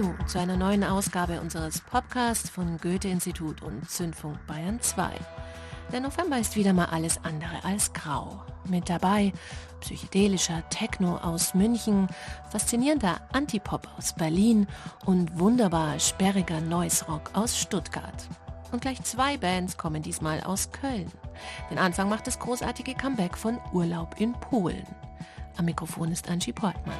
Hallo zu einer neuen Ausgabe unseres Podcasts von Goethe-Institut und Zündfunk Bayern 2. Der November ist wieder mal alles andere als grau. Mit dabei psychedelischer Techno aus München, faszinierender Antipop aus Berlin und wunderbar sperriger Noise Rock aus Stuttgart. Und gleich zwei Bands kommen diesmal aus Köln. Den Anfang macht das großartige Comeback von Urlaub in Polen. Am Mikrofon ist Angie Portmann.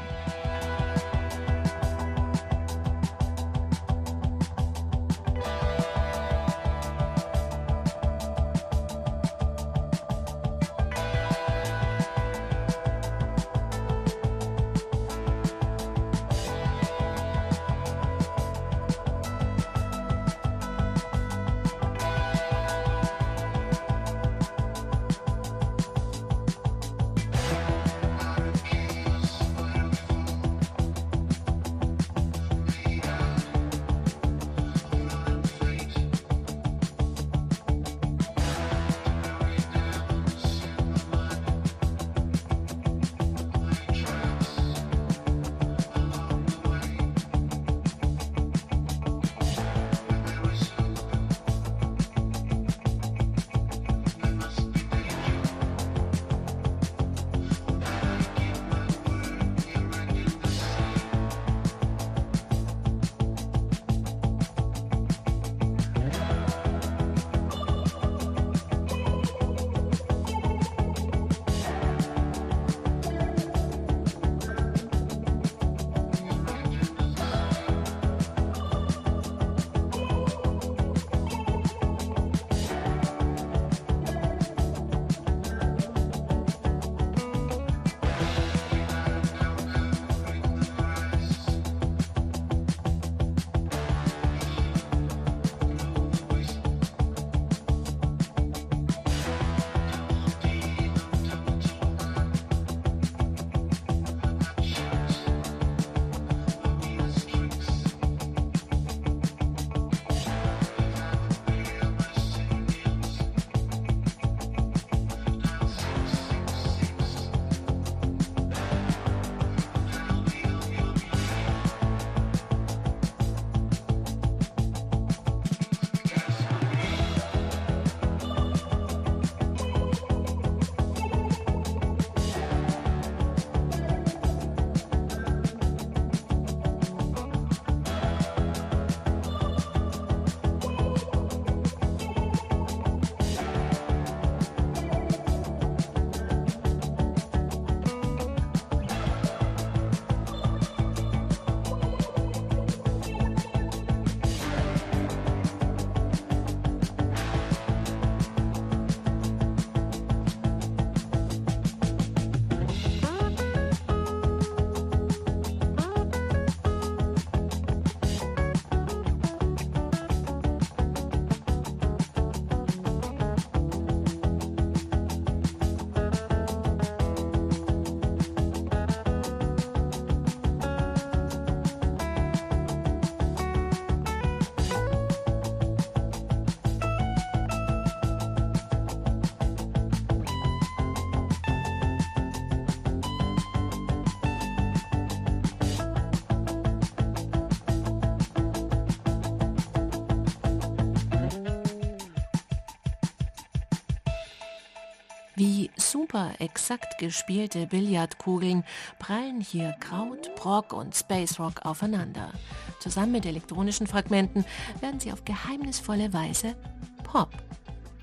Wie super exakt gespielte Billardkugeln prallen hier Kraut, Brock und Space Rock aufeinander. Zusammen mit elektronischen Fragmenten werden sie auf geheimnisvolle Weise Pop.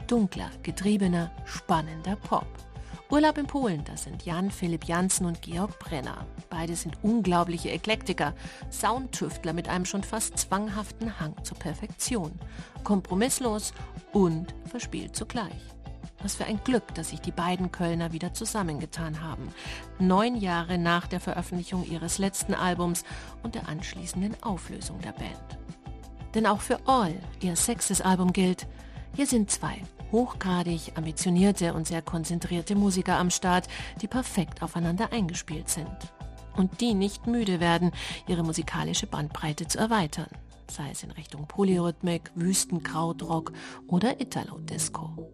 Dunkler, getriebener, spannender Pop. Urlaub in Polen, das sind Jan Philipp Janssen und Georg Brenner. Beide sind unglaubliche Eklektiker, Soundtüftler mit einem schon fast zwanghaften Hang zur Perfektion. Kompromisslos und verspielt zugleich. Was für ein Glück, dass sich die beiden Kölner wieder zusammengetan haben. Neun Jahre nach der Veröffentlichung ihres letzten Albums und der anschließenden Auflösung der Band. Denn auch für All, ihr sechstes Album gilt, hier sind zwei hochgradig ambitionierte und sehr konzentrierte Musiker am Start, die perfekt aufeinander eingespielt sind. Und die nicht müde werden, ihre musikalische Bandbreite zu erweitern, sei es in Richtung Polyrhythmik, Wüstenkrautrock oder Italo-Disco.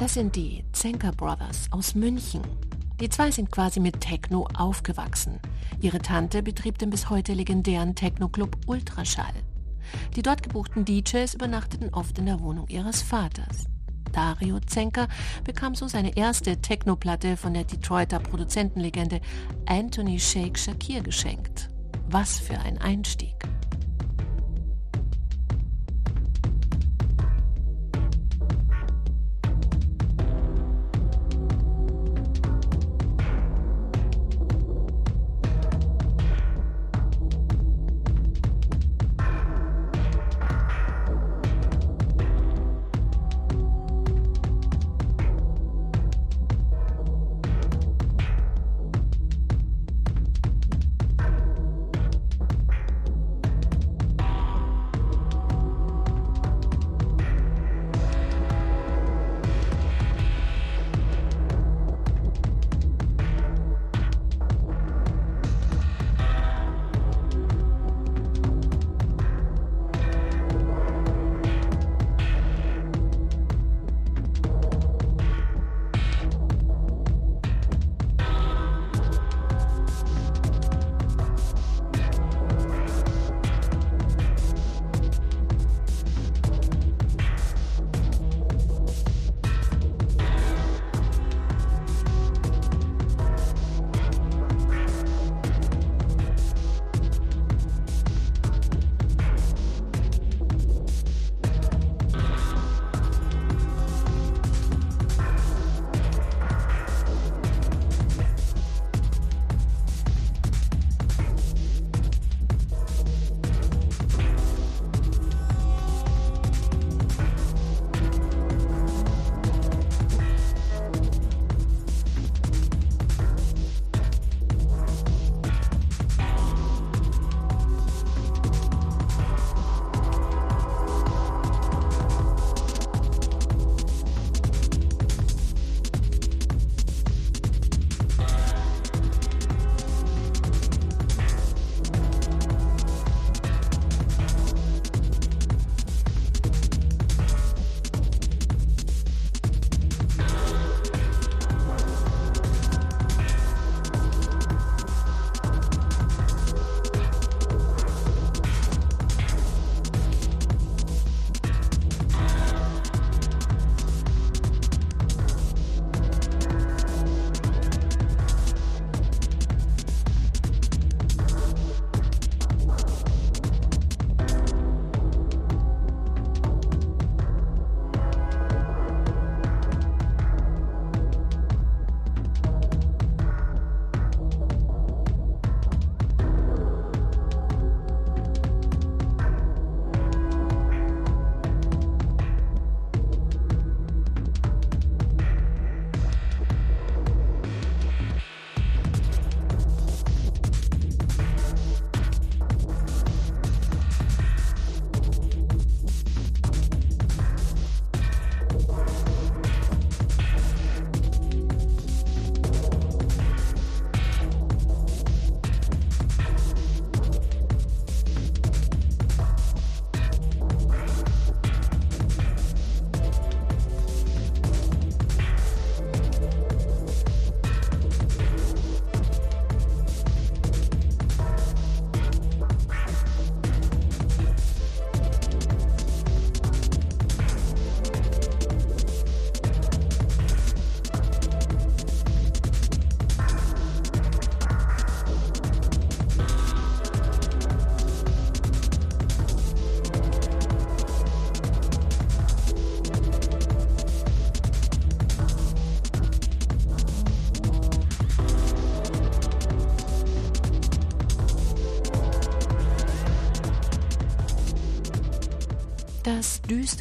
Das sind die Zenker Brothers aus München. Die zwei sind quasi mit Techno aufgewachsen. Ihre Tante betrieb den bis heute legendären Techno-Club Ultraschall. Die dort gebuchten DJs übernachteten oft in der Wohnung ihres Vaters. Dario Zenker bekam so seine erste Techno-Platte von der Detroiter Produzentenlegende Anthony Shake Shakir geschenkt. Was für ein Einstieg.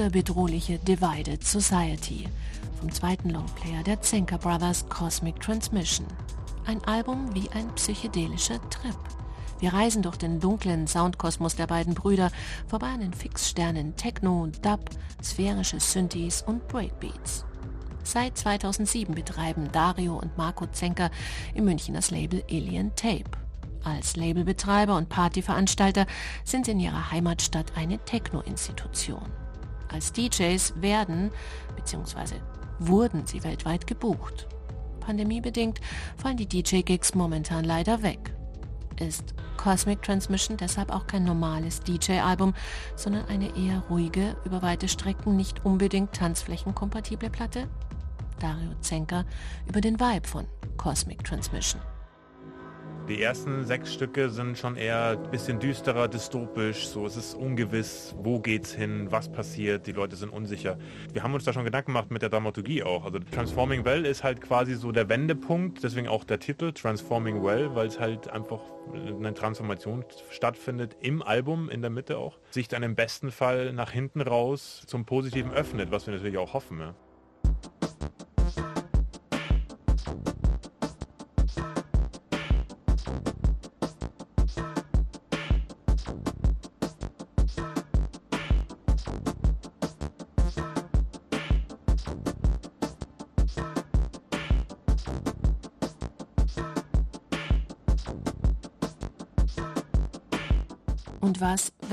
Bedrohliche Divided Society vom zweiten Longplayer der Zenker Brothers Cosmic Transmission. Ein Album wie ein psychedelischer Trip. Wir reisen durch den dunklen Soundkosmos der beiden Brüder vorbei an den Fixsternen Techno, Dub, sphärische Synthes und Breakbeats. Seit 2007 betreiben Dario und Marco Zenker in München das Label Alien Tape. Als Labelbetreiber und Partyveranstalter sind sie in ihrer Heimatstadt eine Techno-Institution. Als DJs werden bzw. wurden sie weltweit gebucht. Pandemiebedingt fallen die DJ-Gigs momentan leider weg. Ist Cosmic Transmission deshalb auch kein normales DJ-Album, sondern eine eher ruhige, über weite Strecken nicht unbedingt tanzflächenkompatible Platte? Dario Zenker über den Vibe von Cosmic Transmission. Die ersten sechs Stücke sind schon eher ein bisschen düsterer, dystopisch. So, es ist ungewiss, wo geht's hin, was passiert. Die Leute sind unsicher. Wir haben uns da schon Gedanken gemacht mit der Dramaturgie auch. Also Transforming Well ist halt quasi so der Wendepunkt, deswegen auch der Titel Transforming Well, weil es halt einfach eine Transformation stattfindet im Album, in der Mitte auch, sich dann im besten Fall nach hinten raus zum Positiven öffnet, was wir natürlich auch hoffen. Ja.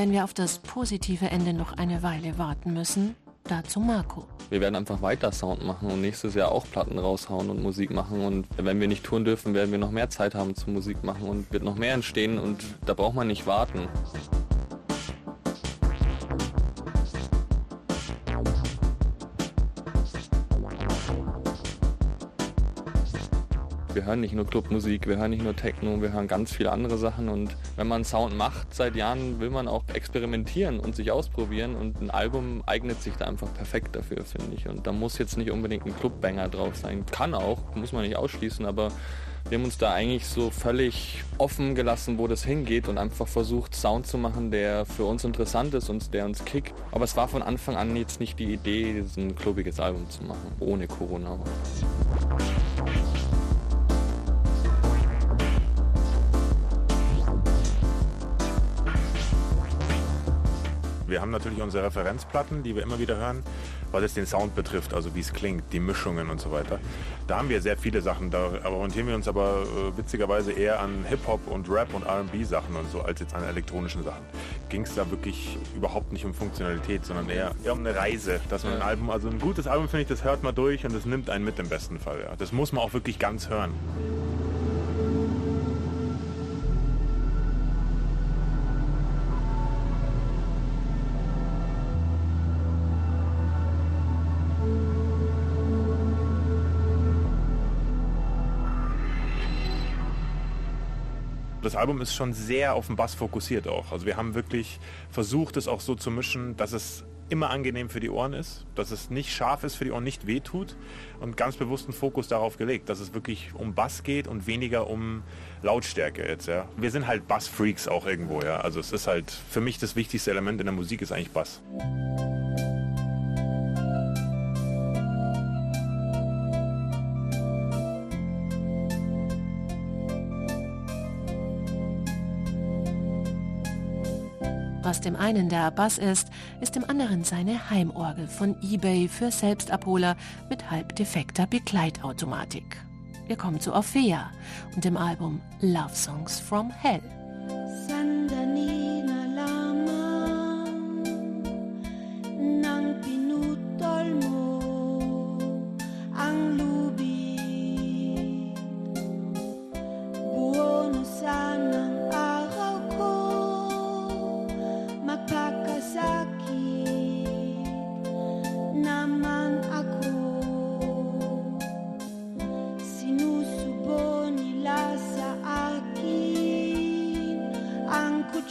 Wenn wir auf das positive Ende noch eine Weile warten müssen? Dazu Marco. Wir werden einfach weiter Sound machen und nächstes Jahr auch Platten raushauen und Musik machen. Und wenn wir nicht touren dürfen, werden wir noch mehr Zeit haben zum Musik machen und wird noch mehr entstehen und da braucht man nicht warten. Wir hören nicht nur Clubmusik, wir hören nicht nur Techno, wir hören ganz viele andere Sachen und wenn man Sound macht seit Jahren, will man auch experimentieren und sich ausprobieren und ein Album eignet sich da einfach perfekt dafür, finde ich. Und da muss jetzt nicht unbedingt ein Clubbanger drauf sein. Kann auch, muss man nicht ausschließen, aber wir haben uns da eigentlich so völlig offen gelassen, wo das hingeht und einfach versucht, Sound zu machen, der für uns interessant ist und der uns kickt. Aber es war von Anfang an jetzt nicht die Idee, ein klubiges Album zu machen, ohne Corona. Wir haben natürlich unsere Referenzplatten, die wir immer wieder hören, was es den Sound betrifft, also wie es klingt, die Mischungen und so weiter. Da haben wir sehr viele Sachen, da orientieren wir uns aber äh, witzigerweise eher an Hip-Hop und Rap und RB-Sachen und so, als jetzt an elektronischen Sachen. Ging es da wirklich überhaupt nicht um Funktionalität, sondern eher, eher um eine Reise, dass man ein Album, also ein gutes Album finde ich, das hört man durch und das nimmt einen mit im besten Fall. Ja. Das muss man auch wirklich ganz hören. Album ist schon sehr auf den Bass fokussiert auch. Also wir haben wirklich versucht, es auch so zu mischen, dass es immer angenehm für die Ohren ist, dass es nicht scharf ist für die Ohren, nicht wehtut und ganz bewussten Fokus darauf gelegt, dass es wirklich um Bass geht und weniger um Lautstärke jetzt, ja. Wir sind halt Bass-Freaks auch irgendwo, ja. Also es ist halt, für mich das wichtigste Element in der Musik ist eigentlich Bass. Was dem einen der Bass ist, ist dem anderen seine Heimorgel von eBay für Selbstabholer mit halb defekter Begleitautomatik. Wir kommen zu Orphea und dem Album Love Songs from Hell.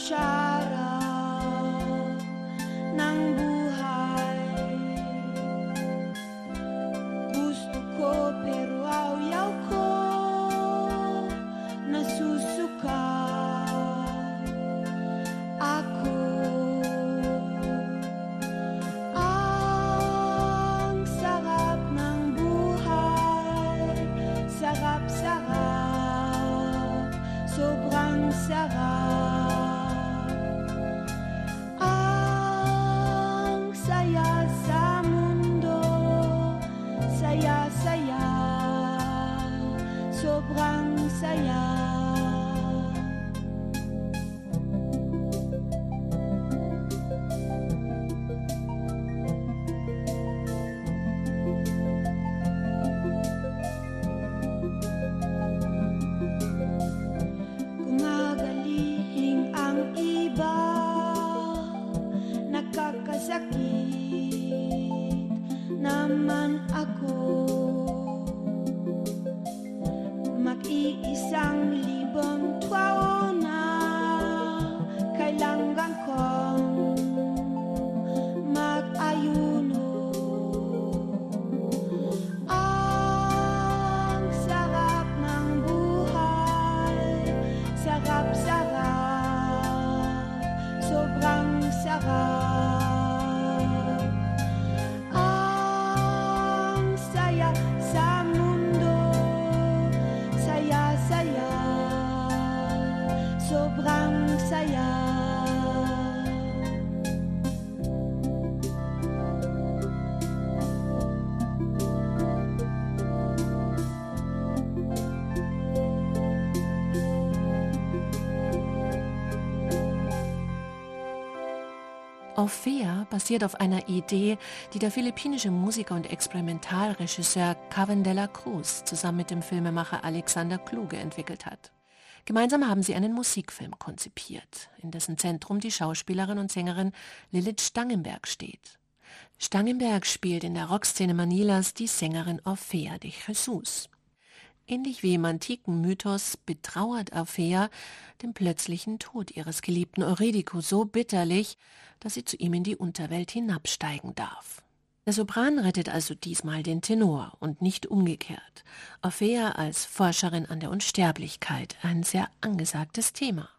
shine. Orphea basiert auf einer Idee, die der philippinische Musiker und Experimentalregisseur Cavan de la Cruz zusammen mit dem Filmemacher Alexander Kluge entwickelt hat. Gemeinsam haben sie einen Musikfilm konzipiert, in dessen Zentrum die Schauspielerin und Sängerin Lilith Stangenberg steht. Stangenberg spielt in der Rockszene Manilas die Sängerin Orphea de Jesus. Ähnlich wie im antiken Mythos betrauert Orphea den plötzlichen Tod ihres geliebten Eurydico so bitterlich, dass sie zu ihm in die Unterwelt hinabsteigen darf. Der Sopran rettet also diesmal den Tenor und nicht umgekehrt. Orphea als Forscherin an der Unsterblichkeit, ein sehr angesagtes Thema.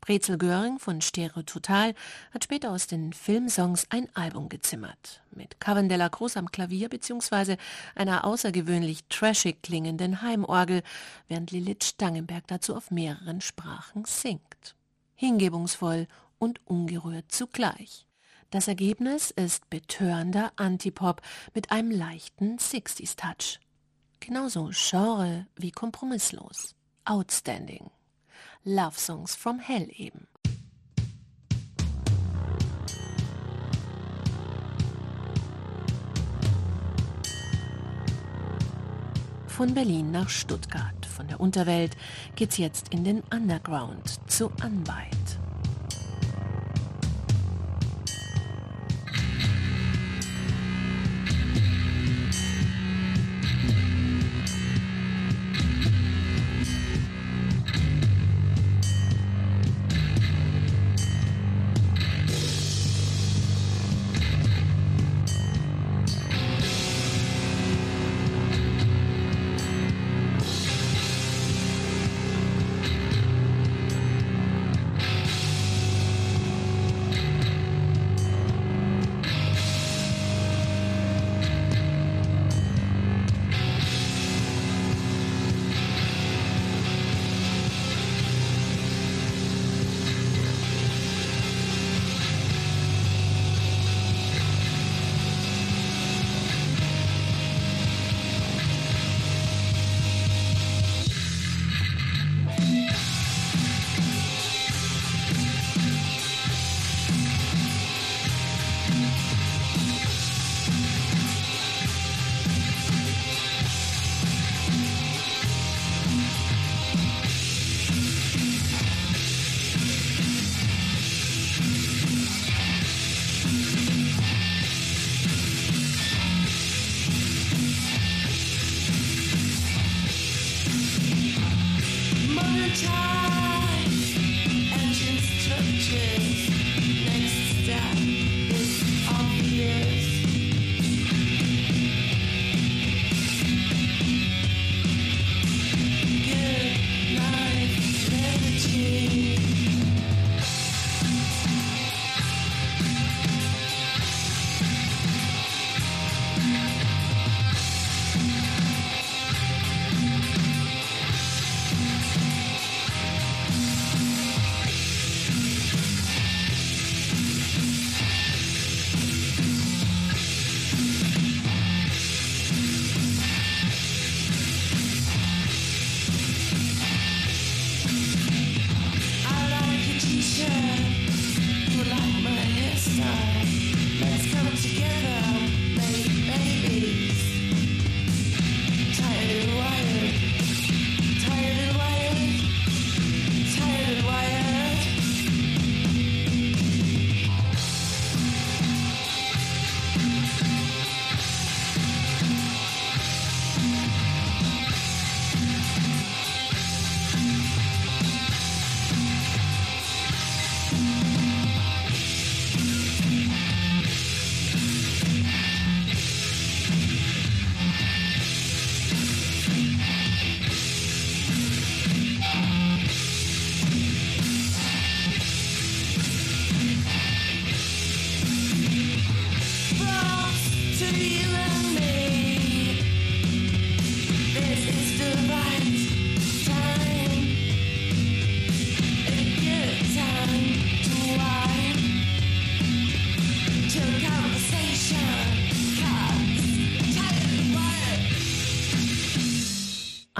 Brezel Göring von Stereo Total hat später aus den Filmsongs ein Album gezimmert. Mit Cavan de la Cruz am Klavier bzw. einer außergewöhnlich trashig klingenden Heimorgel, während Lilith Stangenberg dazu auf mehreren Sprachen singt. Hingebungsvoll und ungerührt zugleich. Das Ergebnis ist betörender Antipop mit einem leichten 60s-Touch. Genauso Genre wie kompromisslos. Outstanding. Love Songs from Hell eben. Von Berlin nach Stuttgart, von der Unterwelt geht's jetzt in den Underground zu Unbite.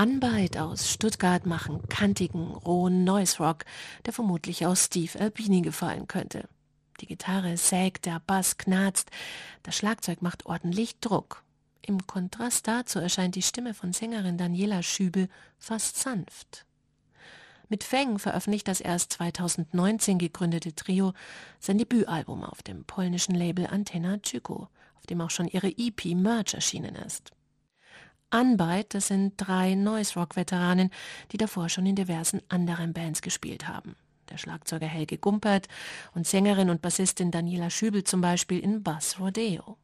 Unbite aus Stuttgart machen kantigen, rohen Noise Rock, der vermutlich aus Steve Albini gefallen könnte. Die Gitarre sägt, der Bass knarzt, das Schlagzeug macht ordentlich Druck. Im Kontrast dazu erscheint die Stimme von Sängerin Daniela Schübel fast sanft. Mit Feng veröffentlicht das erst 2019 gegründete Trio sein Debütalbum auf dem polnischen Label Antenna Tyko, auf dem auch schon ihre EP Merge erschienen ist. Unbite, das sind drei Noise-Rock-Veteranen, die davor schon in diversen anderen Bands gespielt haben. Der Schlagzeuger Helge Gumpert und Sängerin und Bassistin Daniela Schübel zum Beispiel in Bass Rodeo.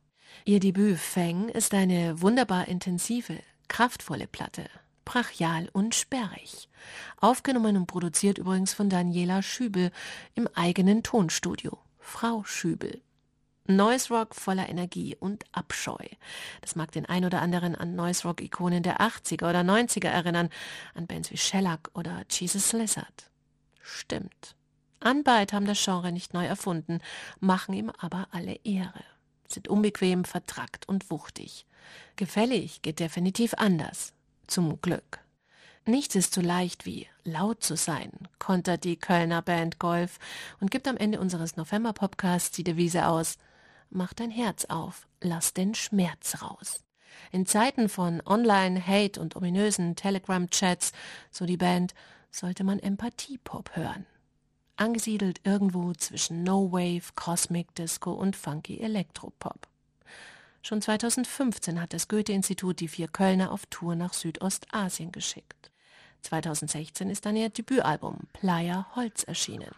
Ihr Debüt Feng ist eine wunderbar intensive, kraftvolle Platte, brachial und sperrig. Aufgenommen und produziert übrigens von Daniela Schübel im eigenen Tonstudio. Frau Schübel. Noise Rock voller Energie und Abscheu. Das mag den ein oder anderen an Noise Rock Ikonen der 80er oder 90er erinnern, an Bands wie Shellac oder Jesus Lizard. Stimmt. Unbite haben das Genre nicht neu erfunden, machen ihm aber alle Ehre. Sind unbequem, vertrackt und wuchtig. Gefällig geht definitiv anders. Zum Glück. Nichts ist so leicht wie laut zu sein, kontert die Kölner Band Golf und gibt am Ende unseres November-Podcasts die Devise aus – mach dein Herz auf, lass den Schmerz raus. In Zeiten von Online-Hate und ominösen Telegram-Chats, so die Band, sollte man Empathie-Pop hören. Angesiedelt irgendwo zwischen No-Wave, Cosmic Disco und Funky Elektropop. Schon 2015 hat das Goethe-Institut die vier Kölner auf Tour nach Südostasien geschickt. 2016 ist dann ihr Debütalbum Playa Holz erschienen.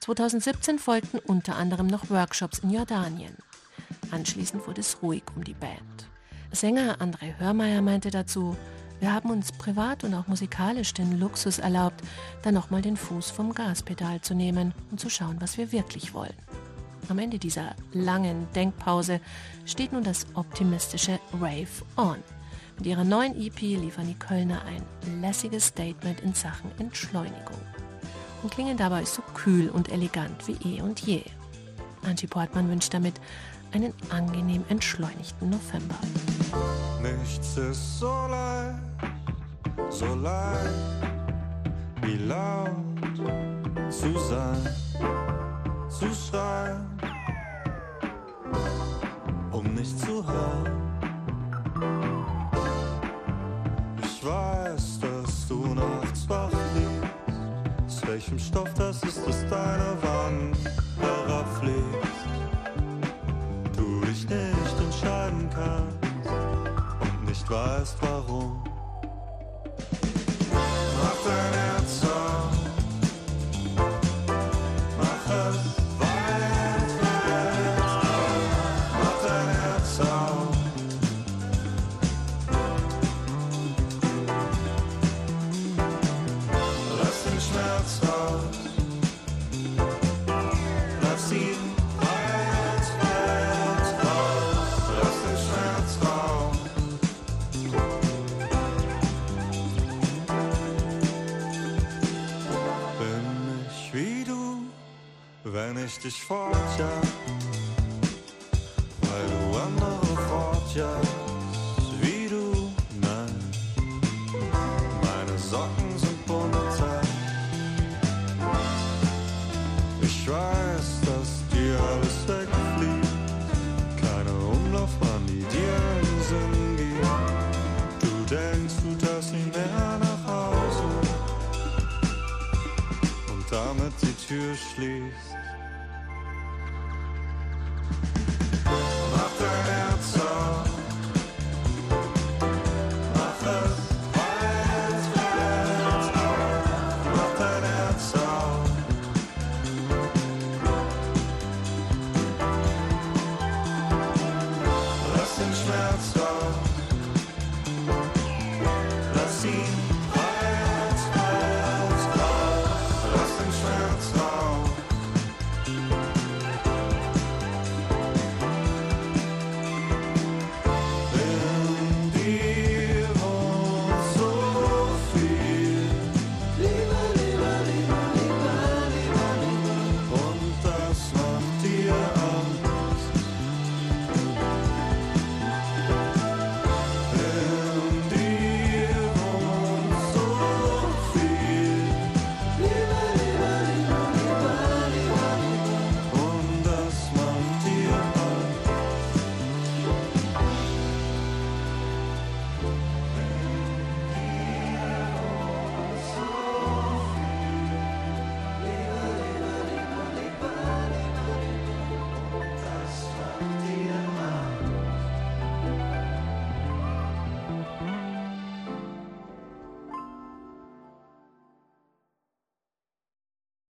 2017 folgten unter anderem noch Workshops in Jordanien. Anschließend wurde es ruhig um die Band. Sänger André Hörmeier meinte dazu, wir haben uns privat und auch musikalisch den Luxus erlaubt, dann nochmal den Fuß vom Gaspedal zu nehmen und zu schauen, was wir wirklich wollen. Am Ende dieser langen Denkpause steht nun das optimistische Rave On. Mit ihrer neuen EP liefern die Kölner ein lässiges Statement in Sachen Entschleunigung und klingen dabei so kühl und elegant wie eh und je. Angie Portmann wünscht damit einen angenehm entschleunigten November. Nichts ist so leicht, so leicht, wie laut zu sein, zu schreien, um nicht zu hören. Ich weiß, welchem Stoff das ist, dass deine Wand herabfließt. Du dich nicht entscheiden kannst und nicht weißt warum. Wenn ich dich fortjag.